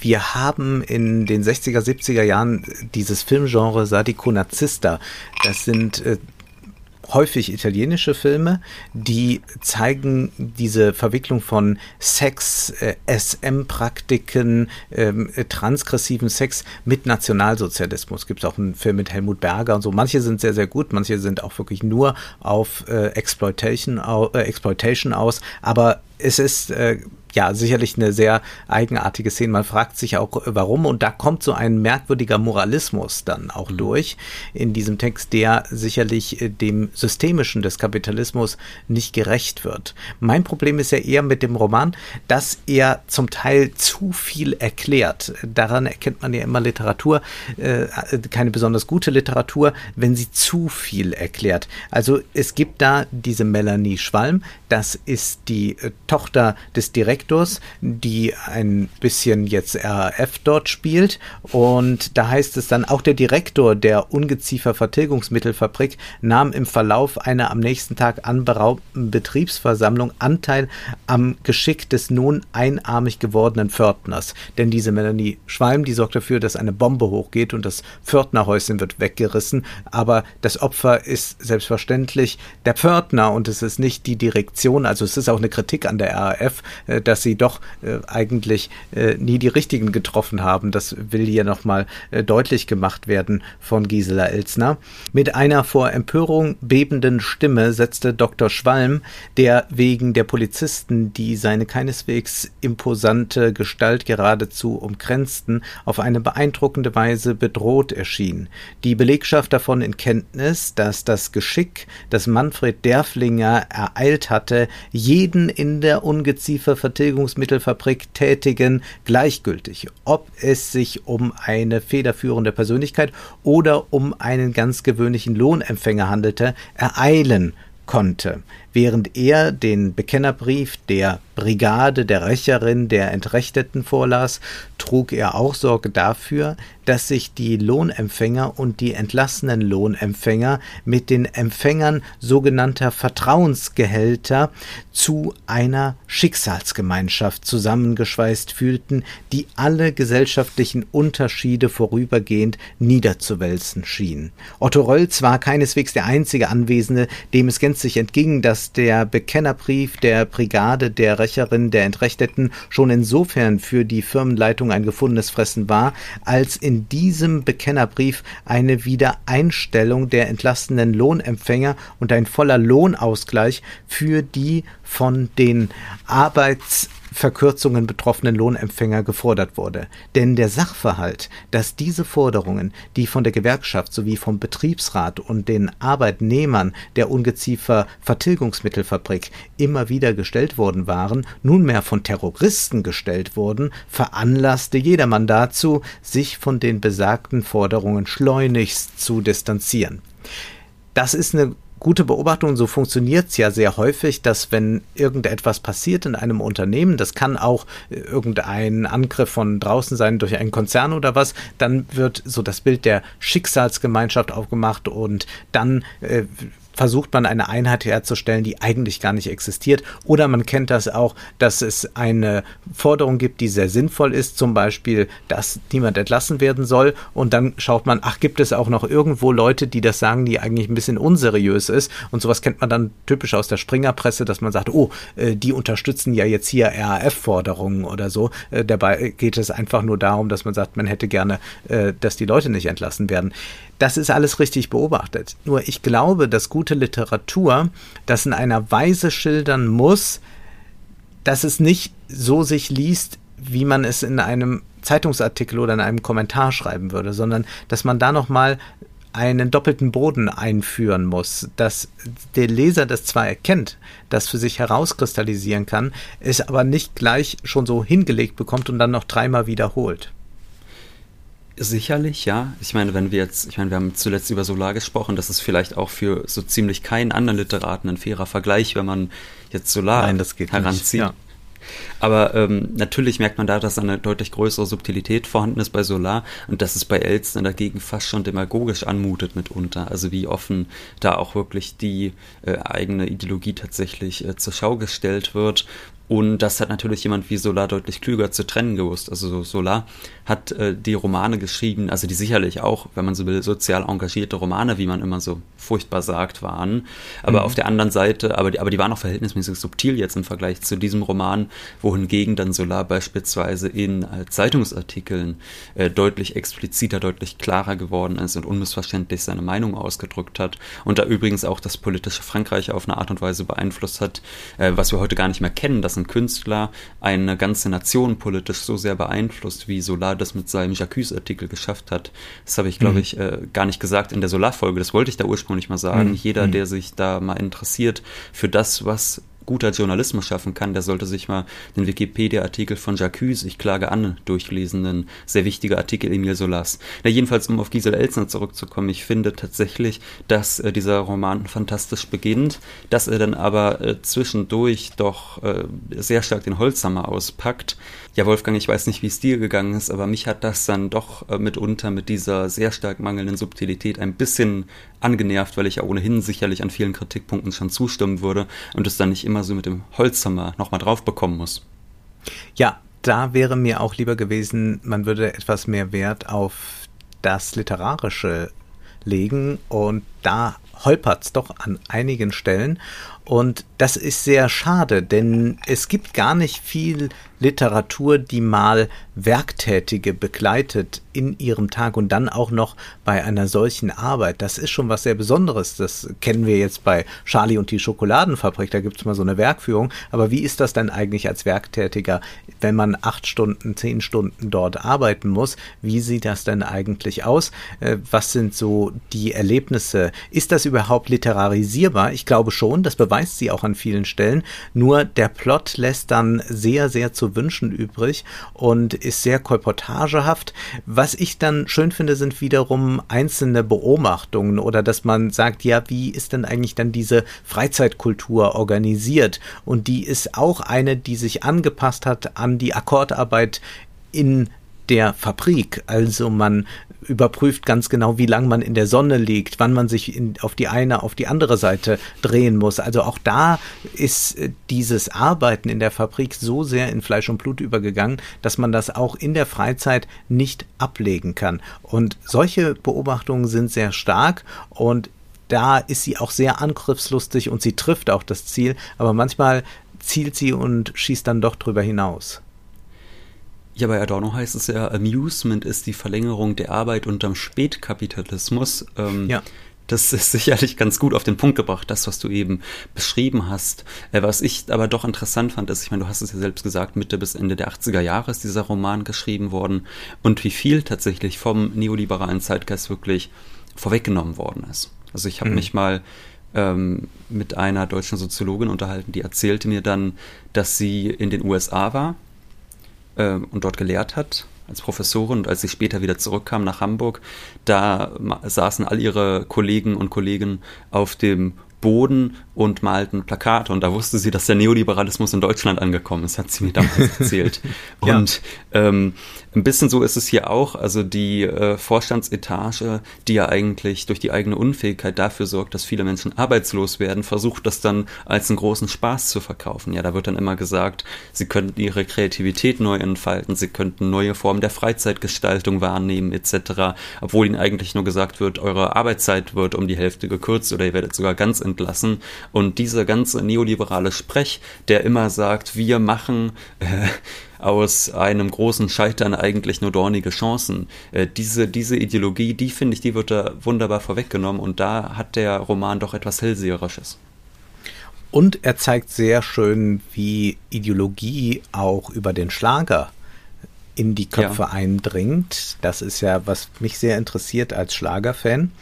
Wir haben in den 60er, 70er Jahren dieses Filmgenre Sadiko Nazista. Das sind äh, häufig italienische Filme, die zeigen diese Verwicklung von Sex, äh, SM-Praktiken, ähm, transgressiven Sex mit Nationalsozialismus. Gibt es auch einen Film mit Helmut Berger und so. Manche sind sehr, sehr gut, manche sind auch wirklich nur auf äh, Exploitation, äh, Exploitation aus, aber es ist äh, ja, sicherlich eine sehr eigenartige Szene. Man fragt sich auch, warum. Und da kommt so ein merkwürdiger Moralismus dann auch mhm. durch in diesem Text, der sicherlich äh, dem Systemischen des Kapitalismus nicht gerecht wird. Mein Problem ist ja eher mit dem Roman, dass er zum Teil zu viel erklärt. Daran erkennt man ja immer Literatur, äh, keine besonders gute Literatur, wenn sie zu viel erklärt. Also es gibt da diese Melanie Schwalm, das ist die äh, Tochter des Direktors Direktors, die ein bisschen jetzt RAF dort spielt. Und da heißt es dann, auch der Direktor der Ungeziefer-Vertilgungsmittelfabrik nahm im Verlauf einer am nächsten Tag anberaumten Betriebsversammlung Anteil am Geschick des nun einarmig gewordenen Pförtners. Denn diese Melanie Schwalm, die sorgt dafür, dass eine Bombe hochgeht und das Pförtnerhäuschen wird weggerissen. Aber das Opfer ist selbstverständlich der Pförtner und es ist nicht die Direktion. Also es ist auch eine Kritik an der RAF, äh, dass sie doch äh, eigentlich äh, nie die richtigen getroffen haben. Das will hier nochmal äh, deutlich gemacht werden von Gisela Elsner. Mit einer vor Empörung bebenden Stimme setzte Dr. Schwalm, der wegen der Polizisten, die seine keineswegs imposante Gestalt geradezu umkränzten, auf eine beeindruckende Weise bedroht erschien. Die Belegschaft davon in Kenntnis, dass das Geschick, das Manfred Derflinger ereilt hatte, jeden in der Ungeziefer Vertilgungsmittelfabrik tätigen, gleichgültig, ob es sich um eine federführende Persönlichkeit oder um einen ganz gewöhnlichen Lohnempfänger handelte, ereilen konnte während er den Bekennerbrief der Brigade der Rächerin der Entrechteten vorlas, trug er auch Sorge dafür, dass sich die Lohnempfänger und die entlassenen Lohnempfänger mit den Empfängern sogenannter Vertrauensgehälter zu einer Schicksalsgemeinschaft zusammengeschweißt fühlten, die alle gesellschaftlichen Unterschiede vorübergehend niederzuwälzen schien. Otto Rölz war keineswegs der einzige Anwesende, dem es gänzlich entging, dass dass der Bekennerbrief der Brigade der Rächerin der Entrechteten schon insofern für die Firmenleitung ein gefundenes Fressen war, als in diesem Bekennerbrief eine Wiedereinstellung der entlastenden Lohnempfänger und ein voller Lohnausgleich für die von den Arbeits Verkürzungen betroffenen Lohnempfänger gefordert wurde. Denn der Sachverhalt, dass diese Forderungen, die von der Gewerkschaft sowie vom Betriebsrat und den Arbeitnehmern der Ungeziefer Vertilgungsmittelfabrik immer wieder gestellt worden waren, nunmehr von Terroristen gestellt wurden, veranlasste jedermann dazu, sich von den besagten Forderungen schleunigst zu distanzieren. Das ist eine gute Beobachtung, so funktioniert es ja sehr häufig, dass wenn irgendetwas passiert in einem Unternehmen, das kann auch äh, irgendein Angriff von draußen sein durch einen Konzern oder was, dann wird so das Bild der Schicksalsgemeinschaft aufgemacht und dann äh, versucht man eine Einheit herzustellen, die eigentlich gar nicht existiert. Oder man kennt das auch, dass es eine Forderung gibt, die sehr sinnvoll ist, zum Beispiel, dass niemand entlassen werden soll. Und dann schaut man, ach, gibt es auch noch irgendwo Leute, die das sagen, die eigentlich ein bisschen unseriös ist. Und sowas kennt man dann typisch aus der Springerpresse, dass man sagt, oh, äh, die unterstützen ja jetzt hier RAF-Forderungen oder so. Äh, dabei geht es einfach nur darum, dass man sagt, man hätte gerne, äh, dass die Leute nicht entlassen werden. Das ist alles richtig beobachtet. Nur ich glaube, dass gute Literatur das in einer Weise schildern muss, dass es nicht so sich liest, wie man es in einem Zeitungsartikel oder in einem Kommentar schreiben würde, sondern dass man da nochmal einen doppelten Boden einführen muss, dass der Leser das zwar erkennt, das für sich herauskristallisieren kann, es aber nicht gleich schon so hingelegt bekommt und dann noch dreimal wiederholt. Sicherlich, ja. Ich meine, wenn wir jetzt, ich meine, wir haben zuletzt über Solar gesprochen, das ist vielleicht auch für so ziemlich keinen anderen Literaten ein fairer Vergleich, wenn man jetzt Solar Nein, heranzieht. Nicht, ja. Aber ähm, natürlich merkt man da, dass eine deutlich größere Subtilität vorhanden ist bei Solar und dass es bei Elstner dagegen fast schon demagogisch anmutet mitunter. Also wie offen da auch wirklich die äh, eigene Ideologie tatsächlich äh, zur Schau gestellt wird und das hat natürlich jemand wie Solar deutlich klüger zu trennen gewusst. Also Solar hat äh, die Romane geschrieben, also die sicherlich auch, wenn man so will, sozial engagierte Romane, wie man immer so furchtbar sagt, waren. Aber mhm. auf der anderen Seite, aber die, aber die waren auch verhältnismäßig subtil jetzt im Vergleich zu diesem Roman, wohingegen dann Solar beispielsweise in äh, Zeitungsartikeln äh, deutlich expliziter, deutlich klarer geworden ist und unmissverständlich seine Meinung ausgedrückt hat. Und da übrigens auch das politische Frankreich auf eine Art und Weise beeinflusst hat, äh, was wir heute gar nicht mehr kennen, dass ein Künstler eine ganze Nation politisch so sehr beeinflusst, wie Solar das mit seinem Jacques-Artikel geschafft hat. Das habe ich, glaube mhm. ich, äh, gar nicht gesagt in der Solar-Folge. Das wollte ich da ursprünglich mal sagen. Mhm. Jeder, mhm. der sich da mal interessiert für das, was guter Journalismus schaffen kann, der sollte sich mal den Wikipedia-Artikel von Jacques, ich klage an, durchlesen, ein sehr wichtiger Artikel Emil Solas. Na, jedenfalls, um auf Gisela Elsner zurückzukommen, ich finde tatsächlich, dass äh, dieser Roman fantastisch beginnt, dass er dann aber äh, zwischendurch doch äh, sehr stark den Holzhammer auspackt ja, Wolfgang, ich weiß nicht, wie es dir gegangen ist, aber mich hat das dann doch äh, mitunter mit dieser sehr stark mangelnden Subtilität ein bisschen angenervt, weil ich ja ohnehin sicherlich an vielen Kritikpunkten schon zustimmen würde und es dann nicht immer so mit dem Holzhammer nochmal drauf bekommen muss. Ja, da wäre mir auch lieber gewesen, man würde etwas mehr Wert auf das Literarische legen und da holpert es doch an einigen Stellen und das ist sehr schade, denn es gibt gar nicht viel Literatur, die mal Werktätige begleitet in ihrem Tag und dann auch noch bei einer solchen Arbeit. Das ist schon was sehr Besonderes. Das kennen wir jetzt bei Charlie und die Schokoladenfabrik. Da gibt es mal so eine Werkführung. Aber wie ist das denn eigentlich als Werktätiger, wenn man acht Stunden, zehn Stunden dort arbeiten muss? Wie sieht das denn eigentlich aus? Äh, was sind so die Erlebnisse? Ist das überhaupt literarisierbar? Ich glaube schon. Das beweist sie auch an vielen Stellen. Nur der Plot lässt dann sehr, sehr zu wünschen übrig und ist sehr kolportagehaft. Was ich dann schön finde, sind wiederum einzelne Beobachtungen oder dass man sagt, ja, wie ist denn eigentlich dann diese Freizeitkultur organisiert? Und die ist auch eine, die sich angepasst hat an die Akkordarbeit in der Fabrik. Also man überprüft ganz genau, wie lang man in der Sonne liegt, wann man sich in, auf die eine, auf die andere Seite drehen muss. Also auch da ist äh, dieses Arbeiten in der Fabrik so sehr in Fleisch und Blut übergegangen, dass man das auch in der Freizeit nicht ablegen kann. Und solche Beobachtungen sind sehr stark und da ist sie auch sehr angriffslustig und sie trifft auch das Ziel, aber manchmal zielt sie und schießt dann doch drüber hinaus. Ja, bei Adorno heißt es ja, Amusement ist die Verlängerung der Arbeit unterm Spätkapitalismus. Ähm, ja. Das ist sicherlich ganz gut auf den Punkt gebracht, das, was du eben beschrieben hast. Äh, was ich aber doch interessant fand, ist, ich meine, du hast es ja selbst gesagt, Mitte bis Ende der 80er Jahre ist dieser Roman geschrieben worden und wie viel tatsächlich vom neoliberalen Zeitgeist wirklich vorweggenommen worden ist. Also ich habe mhm. mich mal ähm, mit einer deutschen Soziologin unterhalten, die erzählte mir dann, dass sie in den USA war äh, und dort gelehrt hat als Professorin. Und als sie später wieder zurückkam nach Hamburg, da saßen all ihre Kollegen und Kollegen auf dem Boden und malten Plakate. Und da wusste sie, dass der Neoliberalismus in Deutschland angekommen ist, hat sie mir damals [laughs] erzählt. ja. Und ähm, ein bisschen so ist es hier auch. Also die äh, Vorstandsetage, die ja eigentlich durch die eigene Unfähigkeit dafür sorgt, dass viele Menschen arbeitslos werden, versucht das dann als einen großen Spaß zu verkaufen. Ja, da wird dann immer gesagt, sie könnten ihre Kreativität neu entfalten, sie könnten neue Formen der Freizeitgestaltung wahrnehmen etc., obwohl ihnen eigentlich nur gesagt wird, eure Arbeitszeit wird um die Hälfte gekürzt oder ihr werdet sogar ganz entlassen. Und dieser ganze neoliberale Sprech, der immer sagt, wir machen äh, aus einem großen Scheitern eigentlich nur dornige Chancen. Äh, diese, diese Ideologie, die finde ich, die wird da wunderbar vorweggenommen und da hat der Roman doch etwas Hellseherisches. Und er zeigt sehr schön, wie Ideologie auch über den Schlager in die Köpfe ja. eindringt. Das ist ja, was mich sehr interessiert als Schlagerfan.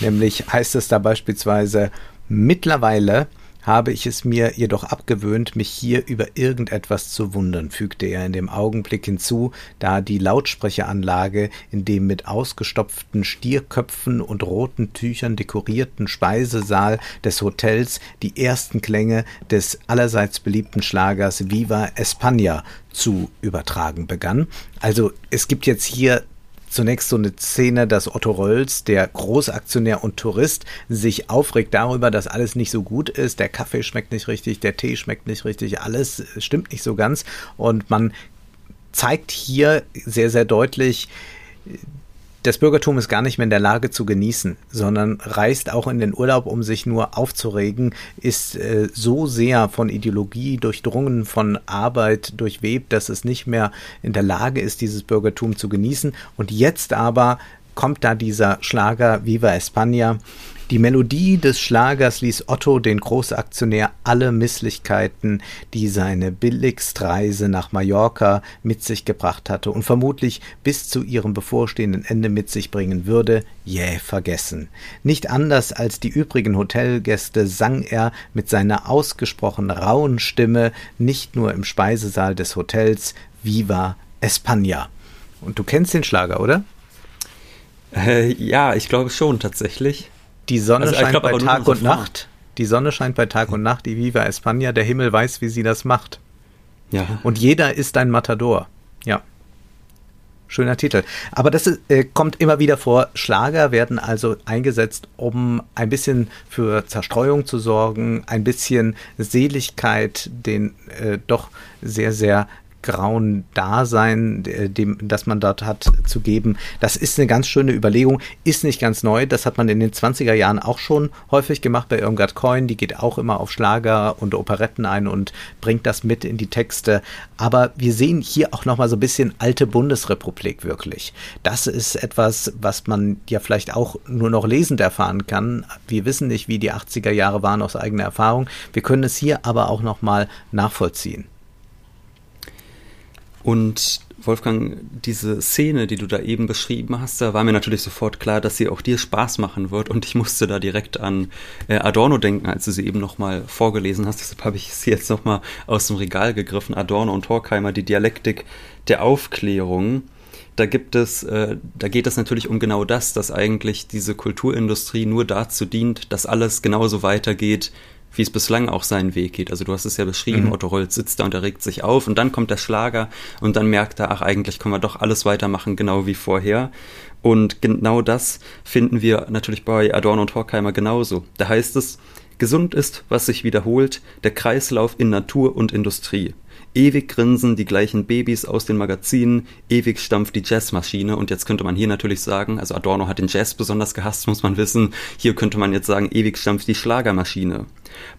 Nämlich heißt es da beispielsweise, mittlerweile habe ich es mir jedoch abgewöhnt, mich hier über irgendetwas zu wundern, fügte er in dem Augenblick hinzu, da die Lautsprecheranlage in dem mit ausgestopften Stierköpfen und roten Tüchern dekorierten Speisesaal des Hotels die ersten Klänge des allerseits beliebten Schlagers Viva España zu übertragen begann. Also es gibt jetzt hier zunächst so eine Szene, dass Otto Rolls, der Großaktionär und Tourist, sich aufregt darüber, dass alles nicht so gut ist. Der Kaffee schmeckt nicht richtig, der Tee schmeckt nicht richtig, alles stimmt nicht so ganz. Und man zeigt hier sehr, sehr deutlich, das Bürgertum ist gar nicht mehr in der Lage zu genießen, sondern reist auch in den Urlaub, um sich nur aufzuregen, ist äh, so sehr von Ideologie durchdrungen, von Arbeit durchwebt, dass es nicht mehr in der Lage ist, dieses Bürgertum zu genießen. Und jetzt aber kommt da dieser Schlager Viva España die Melodie des Schlagers ließ Otto, den Großaktionär, alle Misslichkeiten, die seine Billigstreise nach Mallorca mit sich gebracht hatte und vermutlich bis zu ihrem bevorstehenden Ende mit sich bringen würde, jäh vergessen. Nicht anders als die übrigen Hotelgäste sang er mit seiner ausgesprochen rauen Stimme nicht nur im Speisesaal des Hotels Viva España. Und du kennst den Schlager, oder? Äh, ja, ich glaube schon tatsächlich. Die Sonne also, scheint glaub, bei Tag und Nacht. Die Sonne scheint bei Tag und Nacht, die Viva España, der Himmel weiß, wie sie das macht. Ja. Und jeder ist ein Matador. Ja. Schöner Titel. Aber das ist, äh, kommt immer wieder vor. Schlager werden also eingesetzt, um ein bisschen für Zerstreuung zu sorgen, ein bisschen Seligkeit den äh, doch sehr, sehr grauen Dasein, äh, dem, das man dort hat, zu geben. Das ist eine ganz schöne Überlegung, ist nicht ganz neu. Das hat man in den 20er Jahren auch schon häufig gemacht bei Irmgard Coin. Die geht auch immer auf Schlager und Operetten ein und bringt das mit in die Texte. Aber wir sehen hier auch nochmal so ein bisschen alte Bundesrepublik wirklich. Das ist etwas, was man ja vielleicht auch nur noch lesend erfahren kann. Wir wissen nicht, wie die 80er Jahre waren aus eigener Erfahrung. Wir können es hier aber auch nochmal nachvollziehen. Und Wolfgang, diese Szene, die du da eben beschrieben hast, da war mir natürlich sofort klar, dass sie auch dir Spaß machen wird. Und ich musste da direkt an äh, Adorno denken, als du sie eben nochmal vorgelesen hast. Deshalb habe ich sie jetzt nochmal aus dem Regal gegriffen. Adorno und Horkheimer, die Dialektik der Aufklärung. Da gibt es, äh, da geht es natürlich um genau das, dass eigentlich diese Kulturindustrie nur dazu dient, dass alles genauso weitergeht, wie es bislang auch seinen Weg geht. Also du hast es ja beschrieben, mhm. Otto Rolls sitzt da und er regt sich auf und dann kommt der Schlager und dann merkt er, ach eigentlich können wir doch alles weitermachen, genau wie vorher. Und genau das finden wir natürlich bei Adorno und Horkheimer genauso. Da heißt es, gesund ist, was sich wiederholt, der Kreislauf in Natur und Industrie. Ewig grinsen die gleichen Babys aus den Magazinen, ewig stampft die Jazzmaschine. Und jetzt könnte man hier natürlich sagen, also Adorno hat den Jazz besonders gehasst, muss man wissen. Hier könnte man jetzt sagen, ewig stampft die Schlagermaschine.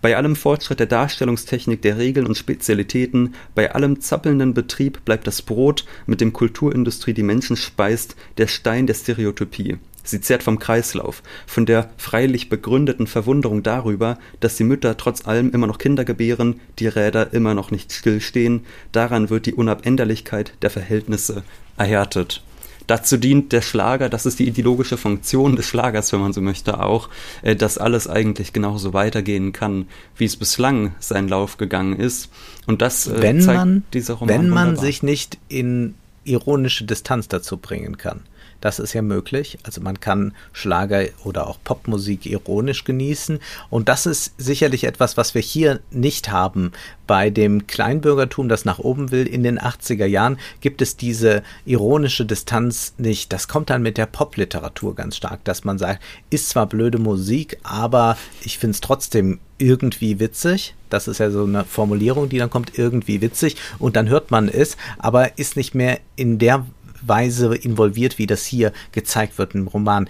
Bei allem Fortschritt der Darstellungstechnik der Regeln und Spezialitäten, bei allem zappelnden Betrieb bleibt das Brot, mit dem Kulturindustrie die Menschen speist, der Stein der Stereotypie. Sie zehrt vom Kreislauf, von der freilich begründeten Verwunderung darüber, dass die Mütter trotz allem immer noch Kinder gebären, die Räder immer noch nicht stillstehen, daran wird die Unabänderlichkeit der Verhältnisse erhärtet. Dazu dient der Schlager, das ist die ideologische Funktion des Schlagers, wenn man so möchte, auch, äh, dass alles eigentlich genauso weitergehen kann, wie es bislang sein Lauf gegangen ist. Und das äh, wenn zeigt man, dieser Roman. Wenn man wunderbar. sich nicht in ironische Distanz dazu bringen kann. Das ist ja möglich. Also man kann Schlager oder auch Popmusik ironisch genießen. Und das ist sicherlich etwas, was wir hier nicht haben. Bei dem Kleinbürgertum, das nach oben will, in den 80er Jahren gibt es diese ironische Distanz nicht. Das kommt dann mit der Popliteratur ganz stark, dass man sagt, ist zwar blöde Musik, aber ich finde es trotzdem irgendwie witzig. Das ist ja so eine Formulierung, die dann kommt, irgendwie witzig. Und dann hört man es, aber ist nicht mehr in der Weise involviert, wie das hier gezeigt wird im Roman.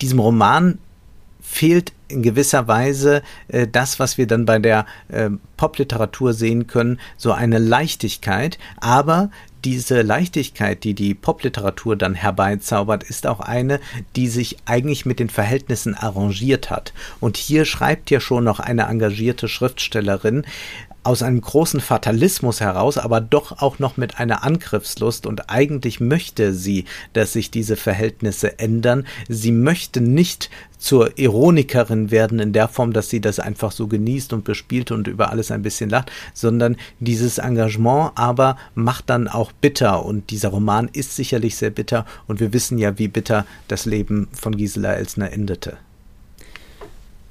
Diesem Roman fehlt in gewisser Weise äh, das, was wir dann bei der äh, Popliteratur sehen können, so eine Leichtigkeit, aber diese Leichtigkeit, die die Popliteratur dann herbeizaubert, ist auch eine, die sich eigentlich mit den Verhältnissen arrangiert hat. Und hier schreibt ja schon noch eine engagierte Schriftstellerin, aus einem großen Fatalismus heraus, aber doch auch noch mit einer Angriffslust und eigentlich möchte sie, dass sich diese Verhältnisse ändern. Sie möchte nicht zur Ironikerin werden in der Form, dass sie das einfach so genießt und bespielt und über alles ein bisschen lacht, sondern dieses Engagement aber macht dann auch bitter und dieser Roman ist sicherlich sehr bitter und wir wissen ja, wie bitter das Leben von Gisela Elsner endete.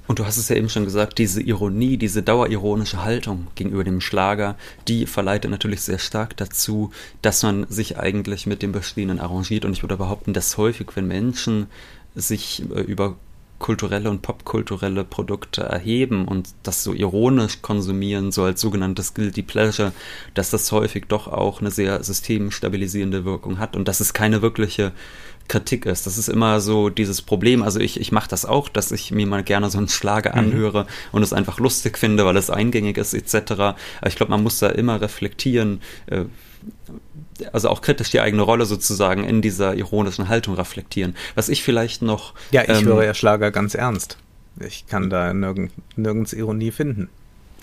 Und du hast es ja eben schon gesagt, diese Ironie, diese dauerironische Haltung gegenüber dem Schlager, die verleitet natürlich sehr stark dazu, dass man sich eigentlich mit dem Bestehenden arrangiert. Und ich würde behaupten, dass häufig, wenn Menschen sich äh, über kulturelle und popkulturelle Produkte erheben und das so ironisch konsumieren, so als sogenanntes Guilty Pleasure, dass das häufig doch auch eine sehr systemstabilisierende Wirkung hat und dass es keine wirkliche Kritik ist. Das ist immer so dieses Problem. Also ich, ich mache das auch, dass ich mir mal gerne so einen Schlager mhm. anhöre und es einfach lustig finde, weil es eingängig ist etc. Aber ich glaube, man muss da immer reflektieren, äh, also auch kritisch die eigene Rolle sozusagen in dieser ironischen Haltung reflektieren. Was ich vielleicht noch. Ja, ich ähm, höre ja Schlager ganz ernst. Ich kann da nirgend, nirgends Ironie finden.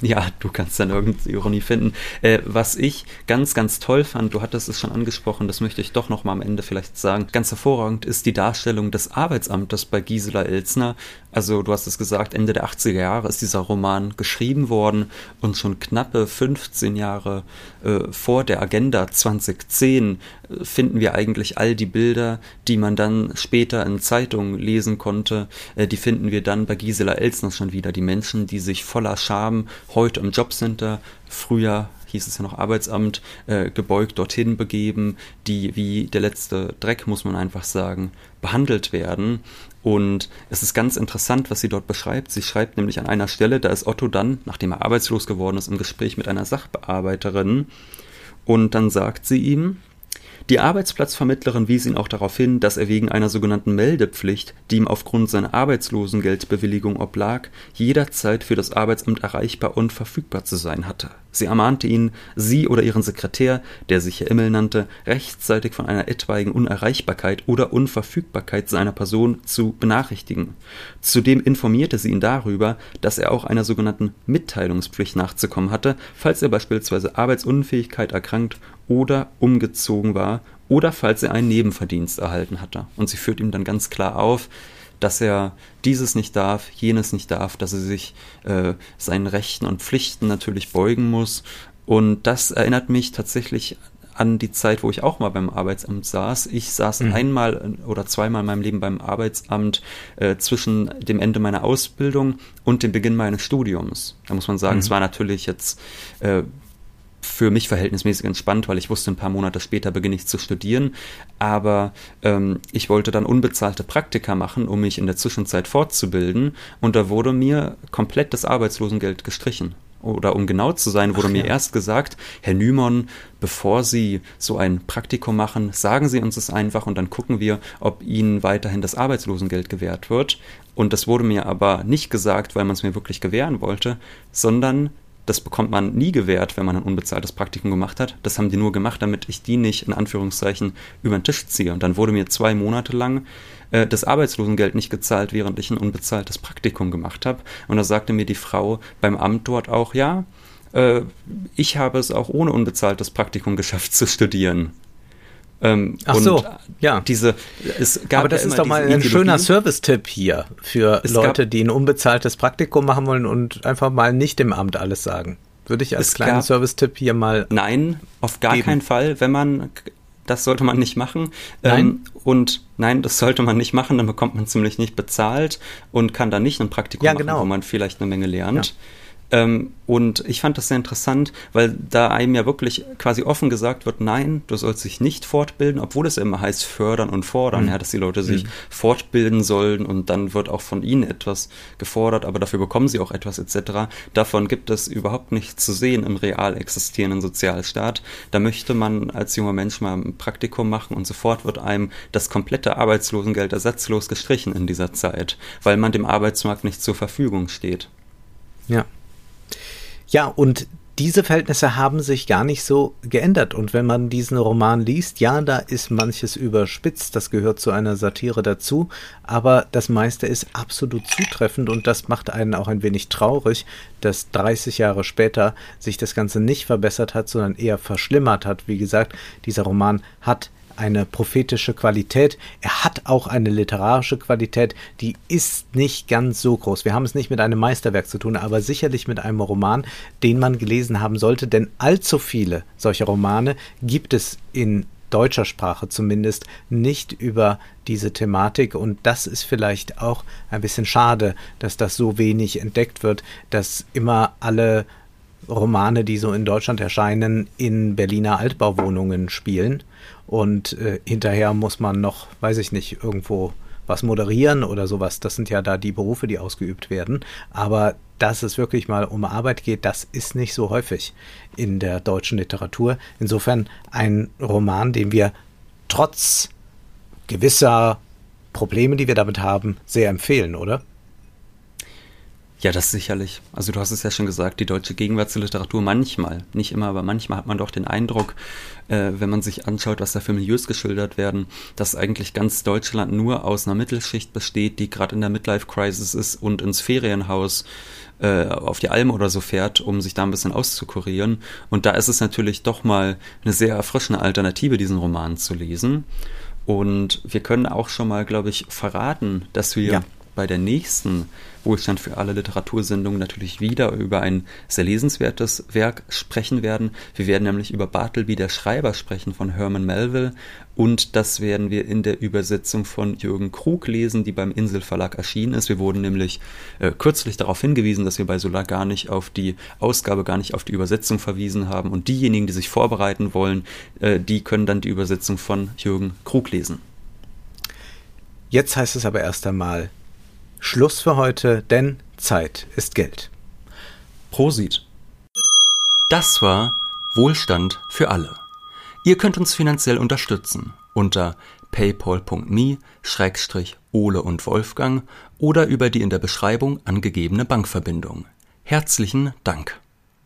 Ja, du kannst dann irgendeine Ironie finden. Äh, was ich ganz, ganz toll fand, du hattest es schon angesprochen, das möchte ich doch noch mal am Ende vielleicht sagen. Ganz hervorragend ist die Darstellung des Arbeitsamtes bei Gisela Elsner. Also du hast es gesagt, Ende der 80er Jahre ist dieser Roman geschrieben worden und schon knappe 15 Jahre äh, vor der Agenda 2010 äh, finden wir eigentlich all die Bilder, die man dann später in Zeitungen lesen konnte, äh, die finden wir dann bei Gisela Elsner schon wieder. Die Menschen, die sich voller Scham heute im Jobcenter, früher hieß es ja noch Arbeitsamt, äh, gebeugt dorthin begeben, die wie der letzte Dreck, muss man einfach sagen, behandelt werden. Und es ist ganz interessant, was sie dort beschreibt. Sie schreibt nämlich an einer Stelle, da ist Otto dann, nachdem er arbeitslos geworden ist, im Gespräch mit einer Sachbearbeiterin. Und dann sagt sie ihm, die Arbeitsplatzvermittlerin wies ihn auch darauf hin, dass er wegen einer sogenannten Meldepflicht, die ihm aufgrund seiner Arbeitslosengeldbewilligung oblag, jederzeit für das Arbeitsamt erreichbar und verfügbar zu sein hatte. Sie ermahnte ihn, sie oder ihren Sekretär, der sich Herr Immel nannte, rechtzeitig von einer etwaigen Unerreichbarkeit oder Unverfügbarkeit seiner Person zu benachrichtigen. Zudem informierte sie ihn darüber, dass er auch einer sogenannten Mitteilungspflicht nachzukommen hatte, falls er beispielsweise Arbeitsunfähigkeit erkrankt oder umgezogen war oder falls er einen Nebenverdienst erhalten hatte. Und sie führt ihm dann ganz klar auf, dass er dieses nicht darf, jenes nicht darf, dass er sich äh, seinen Rechten und Pflichten natürlich beugen muss. Und das erinnert mich tatsächlich an die Zeit, wo ich auch mal beim Arbeitsamt saß. Ich saß mhm. einmal oder zweimal in meinem Leben beim Arbeitsamt äh, zwischen dem Ende meiner Ausbildung und dem Beginn meines Studiums. Da muss man sagen, mhm. es war natürlich jetzt äh, für mich verhältnismäßig entspannt, weil ich wusste, ein paar Monate später beginne ich zu studieren. Aber ähm, ich wollte dann unbezahlte Praktika machen, um mich in der Zwischenzeit fortzubilden. Und da wurde mir komplett das Arbeitslosengeld gestrichen. Oder um genau zu sein, wurde Ach, mir ja. erst gesagt, Herr Nymon, bevor Sie so ein Praktikum machen, sagen Sie uns es einfach und dann gucken wir, ob Ihnen weiterhin das Arbeitslosengeld gewährt wird. Und das wurde mir aber nicht gesagt, weil man es mir wirklich gewähren wollte, sondern das bekommt man nie gewährt, wenn man ein unbezahltes Praktikum gemacht hat. Das haben die nur gemacht, damit ich die nicht in Anführungszeichen über den Tisch ziehe. Und dann wurde mir zwei Monate lang äh, das Arbeitslosengeld nicht gezahlt, während ich ein unbezahltes Praktikum gemacht habe. Und da sagte mir die Frau beim Amt dort auch, ja, äh, ich habe es auch ohne unbezahltes Praktikum geschafft zu studieren. Ähm, Ach so, ja. Diese, es gab Aber das ja ist doch mal ein Ideologie. schöner Service-Tipp hier für es Leute, die ein unbezahltes Praktikum machen wollen und einfach mal nicht im Amt alles sagen. Würde ich als kleinen Service-Tipp hier mal. Nein, auf gar geben. keinen Fall. Wenn man, das sollte man nicht machen. Nein. Ähm, und nein, das sollte man nicht machen, dann bekommt man ziemlich nicht bezahlt und kann dann nicht ein Praktikum ja, genau. machen, wo man vielleicht eine Menge lernt. Ähm, und ich fand das sehr interessant, weil da einem ja wirklich quasi offen gesagt wird, nein, du sollst dich nicht fortbilden, obwohl es immer heißt fördern und fordern, mhm. ja, dass die Leute sich mhm. fortbilden sollen und dann wird auch von ihnen etwas gefordert, aber dafür bekommen sie auch etwas etc. Davon gibt es überhaupt nichts zu sehen im real existierenden Sozialstaat. Da möchte man als junger Mensch mal ein Praktikum machen und sofort wird einem das komplette Arbeitslosengeld ersatzlos gestrichen in dieser Zeit, weil man dem Arbeitsmarkt nicht zur Verfügung steht. Ja, ja, und diese Verhältnisse haben sich gar nicht so geändert. Und wenn man diesen Roman liest, ja, da ist manches überspitzt, das gehört zu einer Satire dazu, aber das meiste ist absolut zutreffend und das macht einen auch ein wenig traurig, dass 30 Jahre später sich das Ganze nicht verbessert hat, sondern eher verschlimmert hat. Wie gesagt, dieser Roman hat eine prophetische Qualität. Er hat auch eine literarische Qualität, die ist nicht ganz so groß. Wir haben es nicht mit einem Meisterwerk zu tun, aber sicherlich mit einem Roman, den man gelesen haben sollte, denn allzu viele solcher Romane gibt es in deutscher Sprache zumindest nicht über diese Thematik und das ist vielleicht auch ein bisschen schade, dass das so wenig entdeckt wird, dass immer alle Romane, die so in Deutschland erscheinen, in Berliner Altbauwohnungen spielen. Und äh, hinterher muss man noch, weiß ich nicht, irgendwo was moderieren oder sowas. Das sind ja da die Berufe, die ausgeübt werden. Aber dass es wirklich mal um Arbeit geht, das ist nicht so häufig in der deutschen Literatur. Insofern ein Roman, den wir trotz gewisser Probleme, die wir damit haben, sehr empfehlen, oder? Ja, das sicherlich. Also du hast es ja schon gesagt, die deutsche Gegenwartsliteratur manchmal, nicht immer, aber manchmal hat man doch den Eindruck, äh, wenn man sich anschaut, was da für Milieus geschildert werden, dass eigentlich ganz Deutschland nur aus einer Mittelschicht besteht, die gerade in der Midlife-Crisis ist und ins Ferienhaus äh, auf die Alm oder so fährt, um sich da ein bisschen auszukurieren. Und da ist es natürlich doch mal eine sehr erfrischende Alternative, diesen Roman zu lesen. Und wir können auch schon mal, glaube ich, verraten, dass wir ja. Bei der nächsten Wohlstand für alle Literatursendung natürlich wieder über ein sehr lesenswertes Werk sprechen werden. Wir werden nämlich über Bartleby der Schreiber sprechen von Herman Melville und das werden wir in der Übersetzung von Jürgen Krug lesen, die beim Inselverlag erschienen ist. Wir wurden nämlich äh, kürzlich darauf hingewiesen, dass wir bei Solar gar nicht auf die Ausgabe, gar nicht auf die Übersetzung verwiesen haben und diejenigen, die sich vorbereiten wollen, äh, die können dann die Übersetzung von Jürgen Krug lesen. Jetzt heißt es aber erst einmal Schluss für heute, denn Zeit ist Geld. Prosit. Das war Wohlstand für alle. Ihr könnt uns finanziell unterstützen unter paypal.me-ole und Wolfgang oder über die in der Beschreibung angegebene Bankverbindung. Herzlichen Dank.